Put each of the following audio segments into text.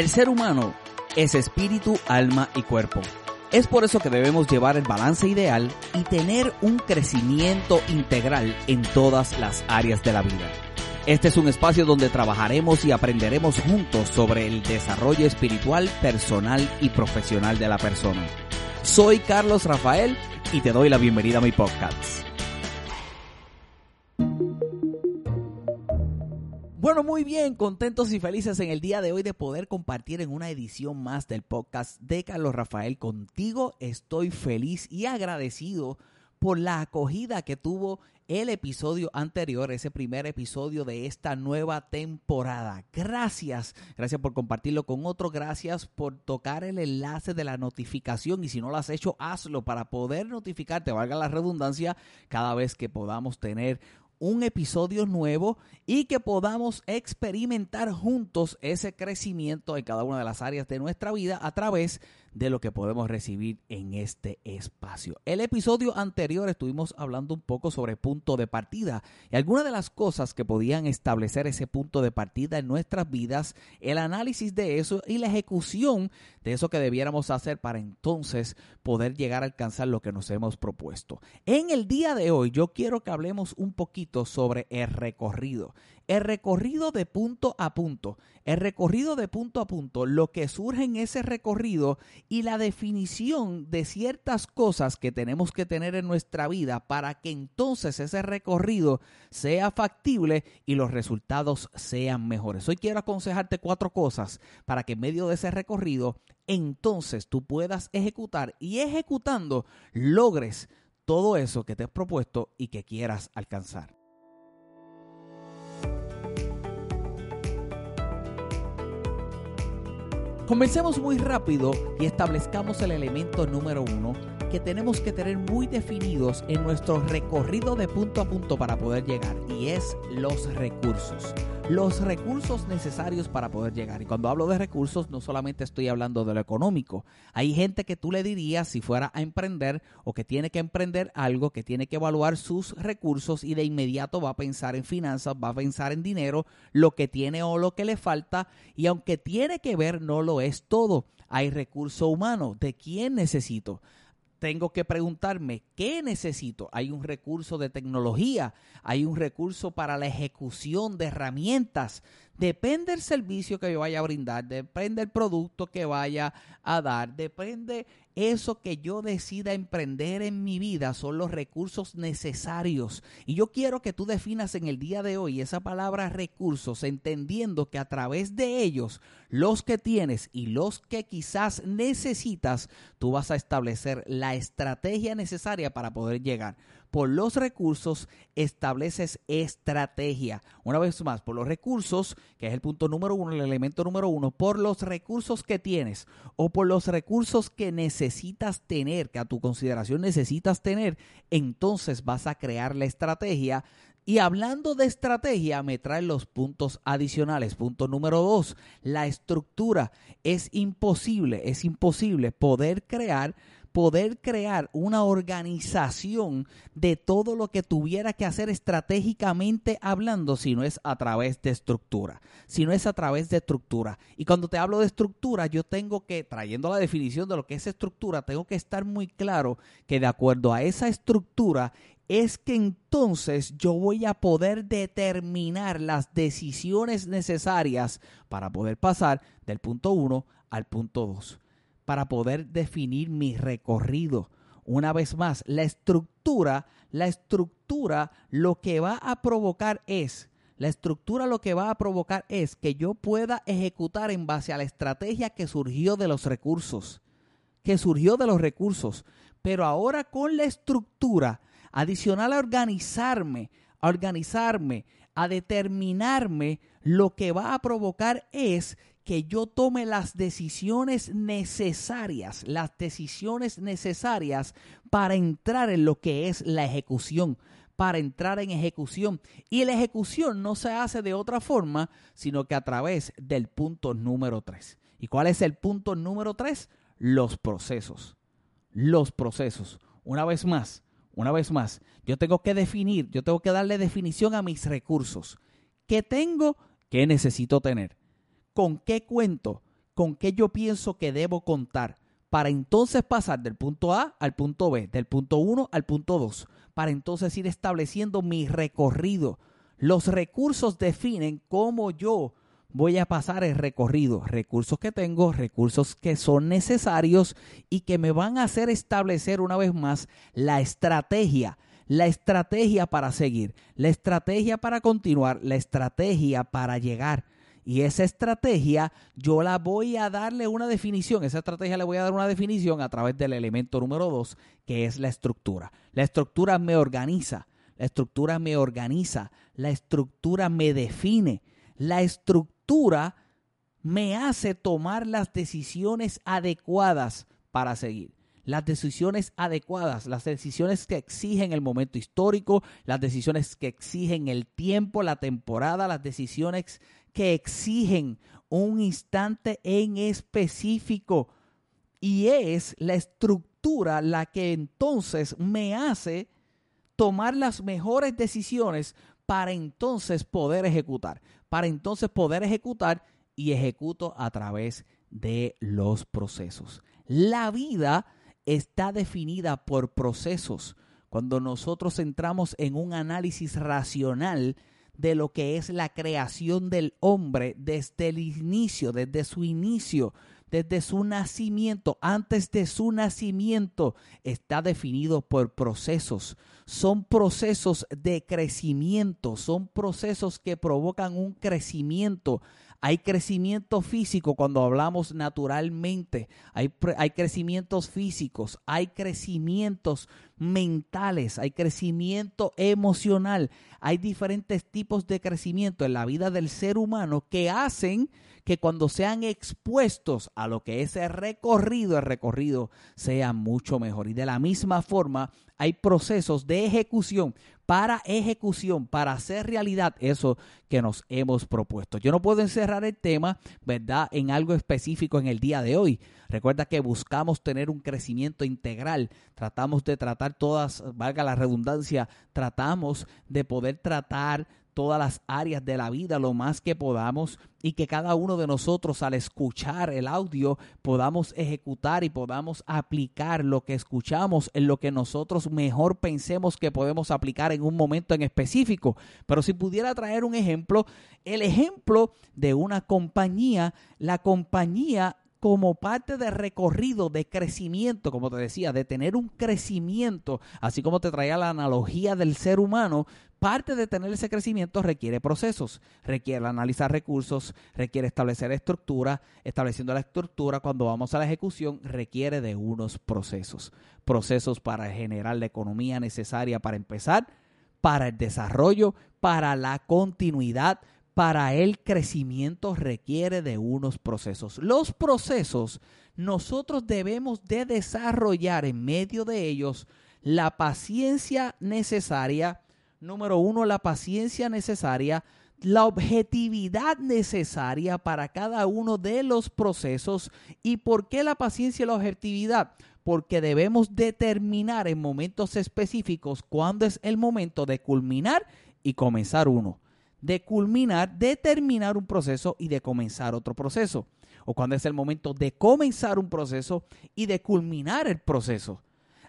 El ser humano es espíritu, alma y cuerpo. Es por eso que debemos llevar el balance ideal y tener un crecimiento integral en todas las áreas de la vida. Este es un espacio donde trabajaremos y aprenderemos juntos sobre el desarrollo espiritual, personal y profesional de la persona. Soy Carlos Rafael y te doy la bienvenida a mi podcast. Bueno, muy bien, contentos y felices en el día de hoy de poder compartir en una edición más del podcast de Carlos Rafael contigo. Estoy feliz y agradecido por la acogida que tuvo el episodio anterior, ese primer episodio de esta nueva temporada. Gracias, gracias por compartirlo con otros, gracias por tocar el enlace de la notificación y si no lo has hecho, hazlo para poder notificarte, valga la redundancia, cada vez que podamos tener un episodio nuevo y que podamos experimentar juntos ese crecimiento en cada una de las áreas de nuestra vida a través de lo que podemos recibir en este espacio. El episodio anterior estuvimos hablando un poco sobre punto de partida y algunas de las cosas que podían establecer ese punto de partida en nuestras vidas, el análisis de eso y la ejecución de eso que debiéramos hacer para entonces poder llegar a alcanzar lo que nos hemos propuesto. En el día de hoy yo quiero que hablemos un poquito sobre el recorrido el recorrido de punto a punto, el recorrido de punto a punto, lo que surge en ese recorrido y la definición de ciertas cosas que tenemos que tener en nuestra vida para que entonces ese recorrido sea factible y los resultados sean mejores. Hoy quiero aconsejarte cuatro cosas para que en medio de ese recorrido entonces tú puedas ejecutar y ejecutando logres todo eso que te has propuesto y que quieras alcanzar. Comencemos muy rápido y establezcamos el elemento número uno que tenemos que tener muy definidos en nuestro recorrido de punto a punto para poder llegar y es los recursos. Los recursos necesarios para poder llegar. Y cuando hablo de recursos no solamente estoy hablando de lo económico. Hay gente que tú le dirías si fuera a emprender o que tiene que emprender algo, que tiene que evaluar sus recursos y de inmediato va a pensar en finanzas, va a pensar en dinero, lo que tiene o lo que le falta y aunque tiene que ver no lo es todo. Hay recurso humano. ¿De quién necesito? Tengo que preguntarme qué necesito. Hay un recurso de tecnología, hay un recurso para la ejecución de herramientas. Depende del servicio que yo vaya a brindar, depende del producto que vaya a dar, depende eso que yo decida emprender en mi vida, son los recursos necesarios. Y yo quiero que tú definas en el día de hoy esa palabra recursos, entendiendo que a través de ellos, los que tienes y los que quizás necesitas, tú vas a establecer la estrategia necesaria para poder llegar por los recursos estableces estrategia. Una vez más, por los recursos, que es el punto número uno, el elemento número uno, por los recursos que tienes o por los recursos que necesitas tener, que a tu consideración necesitas tener, entonces vas a crear la estrategia y hablando de estrategia, me traen los puntos adicionales. Punto número dos, la estructura. Es imposible, es imposible poder crear poder crear una organización de todo lo que tuviera que hacer estratégicamente hablando si no es a través de estructura, si no es a través de estructura. Y cuando te hablo de estructura, yo tengo que, trayendo la definición de lo que es estructura, tengo que estar muy claro que de acuerdo a esa estructura es que entonces yo voy a poder determinar las decisiones necesarias para poder pasar del punto 1 al punto 2 para poder definir mi recorrido. Una vez más, la estructura, la estructura lo que va a provocar es, la estructura lo que va a provocar es que yo pueda ejecutar en base a la estrategia que surgió de los recursos, que surgió de los recursos. Pero ahora con la estructura adicional a organizarme, a organizarme, a determinarme, lo que va a provocar es que yo tome las decisiones necesarias, las decisiones necesarias para entrar en lo que es la ejecución, para entrar en ejecución. Y la ejecución no se hace de otra forma, sino que a través del punto número 3. ¿Y cuál es el punto número 3? Los procesos. Los procesos. Una vez más, una vez más, yo tengo que definir, yo tengo que darle definición a mis recursos. ¿Qué tengo? ¿Qué necesito tener? Con qué cuento, con qué yo pienso que debo contar para entonces pasar del punto A al punto B, del punto 1 al punto 2, para entonces ir estableciendo mi recorrido. Los recursos definen cómo yo voy a pasar el recorrido, recursos que tengo, recursos que son necesarios y que me van a hacer establecer una vez más la estrategia, la estrategia para seguir, la estrategia para continuar, la estrategia para llegar. Y esa estrategia yo la voy a darle una definición, esa estrategia le voy a dar una definición a través del elemento número dos, que es la estructura. La estructura me organiza, la estructura me organiza, la estructura me define, la estructura me hace tomar las decisiones adecuadas para seguir. Las decisiones adecuadas, las decisiones que exigen el momento histórico, las decisiones que exigen el tiempo, la temporada, las decisiones que exigen un instante en específico. Y es la estructura la que entonces me hace tomar las mejores decisiones para entonces poder ejecutar, para entonces poder ejecutar y ejecuto a través de los procesos. La vida está definida por procesos. Cuando nosotros entramos en un análisis racional de lo que es la creación del hombre desde el inicio, desde su inicio, desde su nacimiento, antes de su nacimiento, está definido por procesos. Son procesos de crecimiento, son procesos que provocan un crecimiento. Hay crecimiento físico cuando hablamos naturalmente, hay, hay crecimientos físicos, hay crecimientos mentales, hay crecimiento emocional, hay diferentes tipos de crecimiento en la vida del ser humano que hacen que cuando sean expuestos a lo que es el recorrido, el recorrido sea mucho mejor. Y de la misma forma, hay procesos de ejecución para ejecución, para hacer realidad eso que nos hemos propuesto. Yo no puedo encerrar el tema, ¿verdad?, en algo específico en el día de hoy. Recuerda que buscamos tener un crecimiento integral, tratamos de tratar todas, valga la redundancia, tratamos de poder tratar todas las áreas de la vida lo más que podamos y que cada uno de nosotros al escuchar el audio podamos ejecutar y podamos aplicar lo que escuchamos en lo que nosotros mejor pensemos que podemos aplicar en un momento en específico. Pero si pudiera traer un ejemplo, el ejemplo de una compañía, la compañía como parte de recorrido de crecimiento, como te decía, de tener un crecimiento, así como te traía la analogía del ser humano, parte de tener ese crecimiento requiere procesos, requiere analizar recursos, requiere establecer estructura, estableciendo la estructura cuando vamos a la ejecución requiere de unos procesos, procesos para generar la economía necesaria para empezar, para el desarrollo, para la continuidad, para el crecimiento requiere de unos procesos. Los procesos nosotros debemos de desarrollar en medio de ellos la paciencia necesaria. Número uno, la paciencia necesaria, la objetividad necesaria para cada uno de los procesos. ¿Y por qué la paciencia y la objetividad? Porque debemos determinar en momentos específicos cuándo es el momento de culminar y comenzar uno de culminar, de terminar un proceso y de comenzar otro proceso. O cuando es el momento de comenzar un proceso y de culminar el proceso.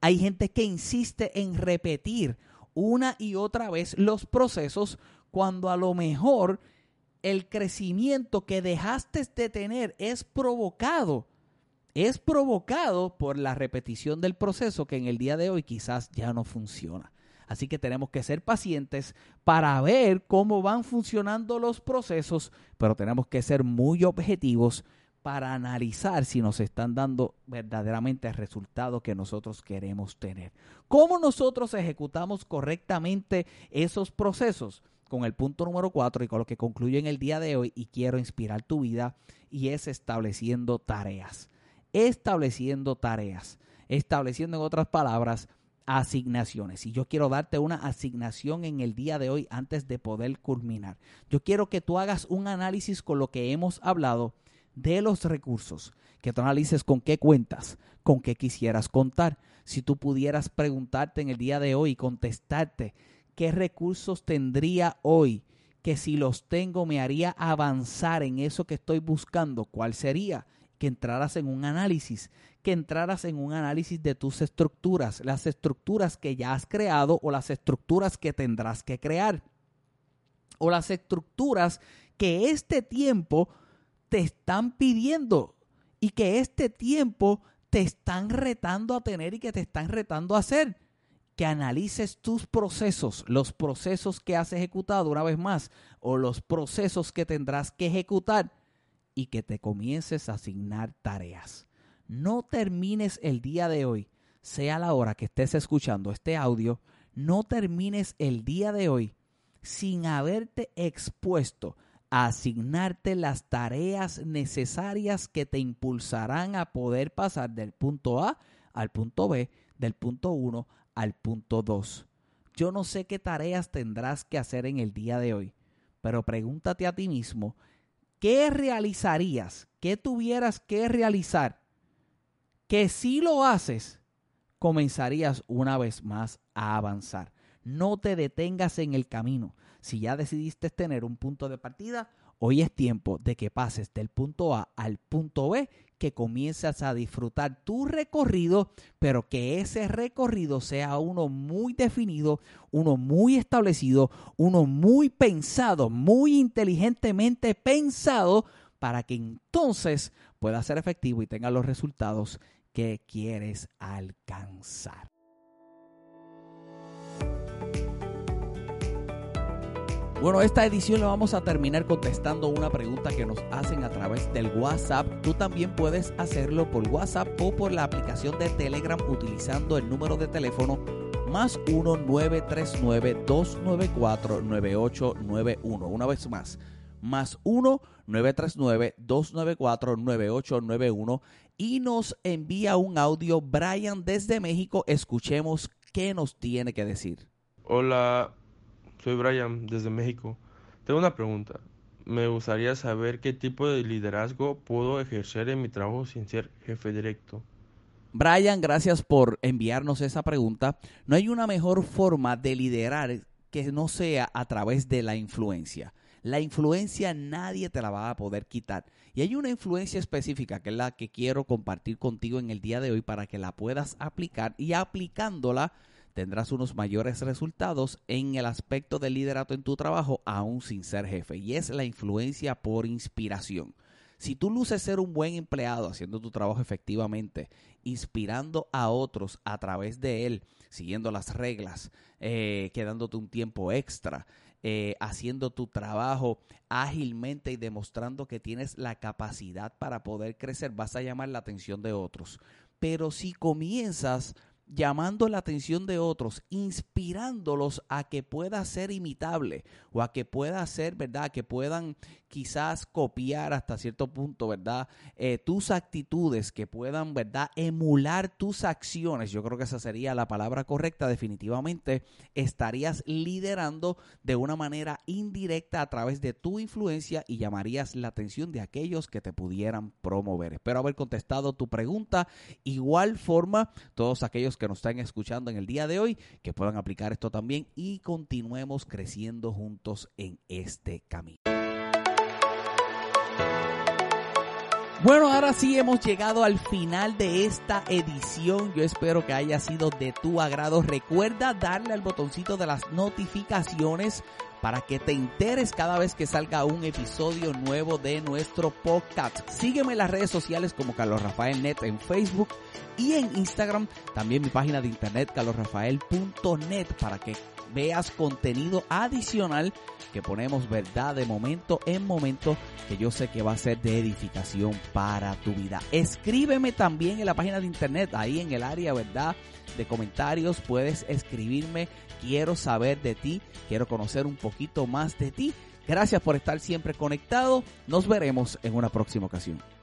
Hay gente que insiste en repetir una y otra vez los procesos cuando a lo mejor el crecimiento que dejaste de tener es provocado. Es provocado por la repetición del proceso que en el día de hoy quizás ya no funciona. Así que tenemos que ser pacientes para ver cómo van funcionando los procesos, pero tenemos que ser muy objetivos para analizar si nos están dando verdaderamente el resultado que nosotros queremos tener. ¿Cómo nosotros ejecutamos correctamente esos procesos? Con el punto número cuatro y con lo que concluyo en el día de hoy y quiero inspirar tu vida y es estableciendo tareas. Estableciendo tareas. Estableciendo en otras palabras asignaciones. Y yo quiero darte una asignación en el día de hoy antes de poder culminar. Yo quiero que tú hagas un análisis con lo que hemos hablado de los recursos, que tú analices con qué cuentas, con qué quisieras contar. Si tú pudieras preguntarte en el día de hoy y contestarte qué recursos tendría hoy que si los tengo me haría avanzar en eso que estoy buscando, ¿cuál sería? Que entraras en un análisis, que entraras en un análisis de tus estructuras, las estructuras que ya has creado o las estructuras que tendrás que crear, o las estructuras que este tiempo te están pidiendo y que este tiempo te están retando a tener y que te están retando a hacer. Que analices tus procesos, los procesos que has ejecutado una vez más o los procesos que tendrás que ejecutar y que te comiences a asignar tareas. No termines el día de hoy, sea la hora que estés escuchando este audio, no termines el día de hoy sin haberte expuesto asignarte las tareas necesarias que te impulsarán a poder pasar del punto A al punto B, del punto 1 al punto 2. Yo no sé qué tareas tendrás que hacer en el día de hoy, pero pregúntate a ti mismo, ¿qué realizarías? ¿Qué tuvieras que realizar? Que si lo haces, comenzarías una vez más a avanzar. No te detengas en el camino. Si ya decidiste tener un punto de partida, hoy es tiempo de que pases del punto A al punto B, que comiences a disfrutar tu recorrido, pero que ese recorrido sea uno muy definido, uno muy establecido, uno muy pensado, muy inteligentemente pensado, para que entonces pueda ser efectivo y tenga los resultados que quieres alcanzar. Bueno, esta edición la vamos a terminar contestando una pregunta que nos hacen a través del WhatsApp. Tú también puedes hacerlo por WhatsApp o por la aplicación de Telegram utilizando el número de teléfono más 1-939-294-9891. Una vez más, más 1-939-294-9891 y nos envía un audio Brian desde México. Escuchemos qué nos tiene que decir. Hola, soy Brian desde México. Tengo una pregunta. Me gustaría saber qué tipo de liderazgo puedo ejercer en mi trabajo sin ser jefe directo. Brian, gracias por enviarnos esa pregunta. No hay una mejor forma de liderar que no sea a través de la influencia. La influencia nadie te la va a poder quitar. Y hay una influencia específica que es la que quiero compartir contigo en el día de hoy para que la puedas aplicar y aplicándola tendrás unos mayores resultados en el aspecto del liderato en tu trabajo aún sin ser jefe y es la influencia por inspiración. Si tú luces ser un buen empleado haciendo tu trabajo efectivamente, inspirando a otros a través de él, siguiendo las reglas, eh, quedándote un tiempo extra, eh, haciendo tu trabajo ágilmente y demostrando que tienes la capacidad para poder crecer, vas a llamar la atención de otros. Pero si comienzas llamando la atención de otros, inspirándolos a que pueda ser imitable o a que pueda ser, ¿verdad? Que puedan quizás copiar hasta cierto punto, ¿verdad? Eh, tus actitudes, que puedan, ¿verdad? Emular tus acciones. Yo creo que esa sería la palabra correcta. Definitivamente estarías liderando de una manera indirecta a través de tu influencia y llamarías la atención de aquellos que te pudieran promover. Espero haber contestado tu pregunta. Igual forma, todos aquellos que nos están escuchando en el día de hoy, que puedan aplicar esto también y continuemos creciendo juntos en este camino. Bueno, ahora sí hemos llegado al final de esta edición. Yo espero que haya sido de tu agrado. Recuerda darle al botoncito de las notificaciones para que te enteres cada vez que salga un episodio nuevo de nuestro podcast. Sígueme en las redes sociales como Carlos Rafael Net en Facebook y en Instagram. También mi página de internet carlosrafael.net para que veas contenido adicional que ponemos verdad de momento en momento que yo sé que va a ser de edificación para tu vida. Escríbeme también en la página de internet, ahí en el área, ¿verdad? De comentarios puedes escribirme, quiero saber de ti, quiero conocer un poquito más de ti. Gracias por estar siempre conectado, nos veremos en una próxima ocasión.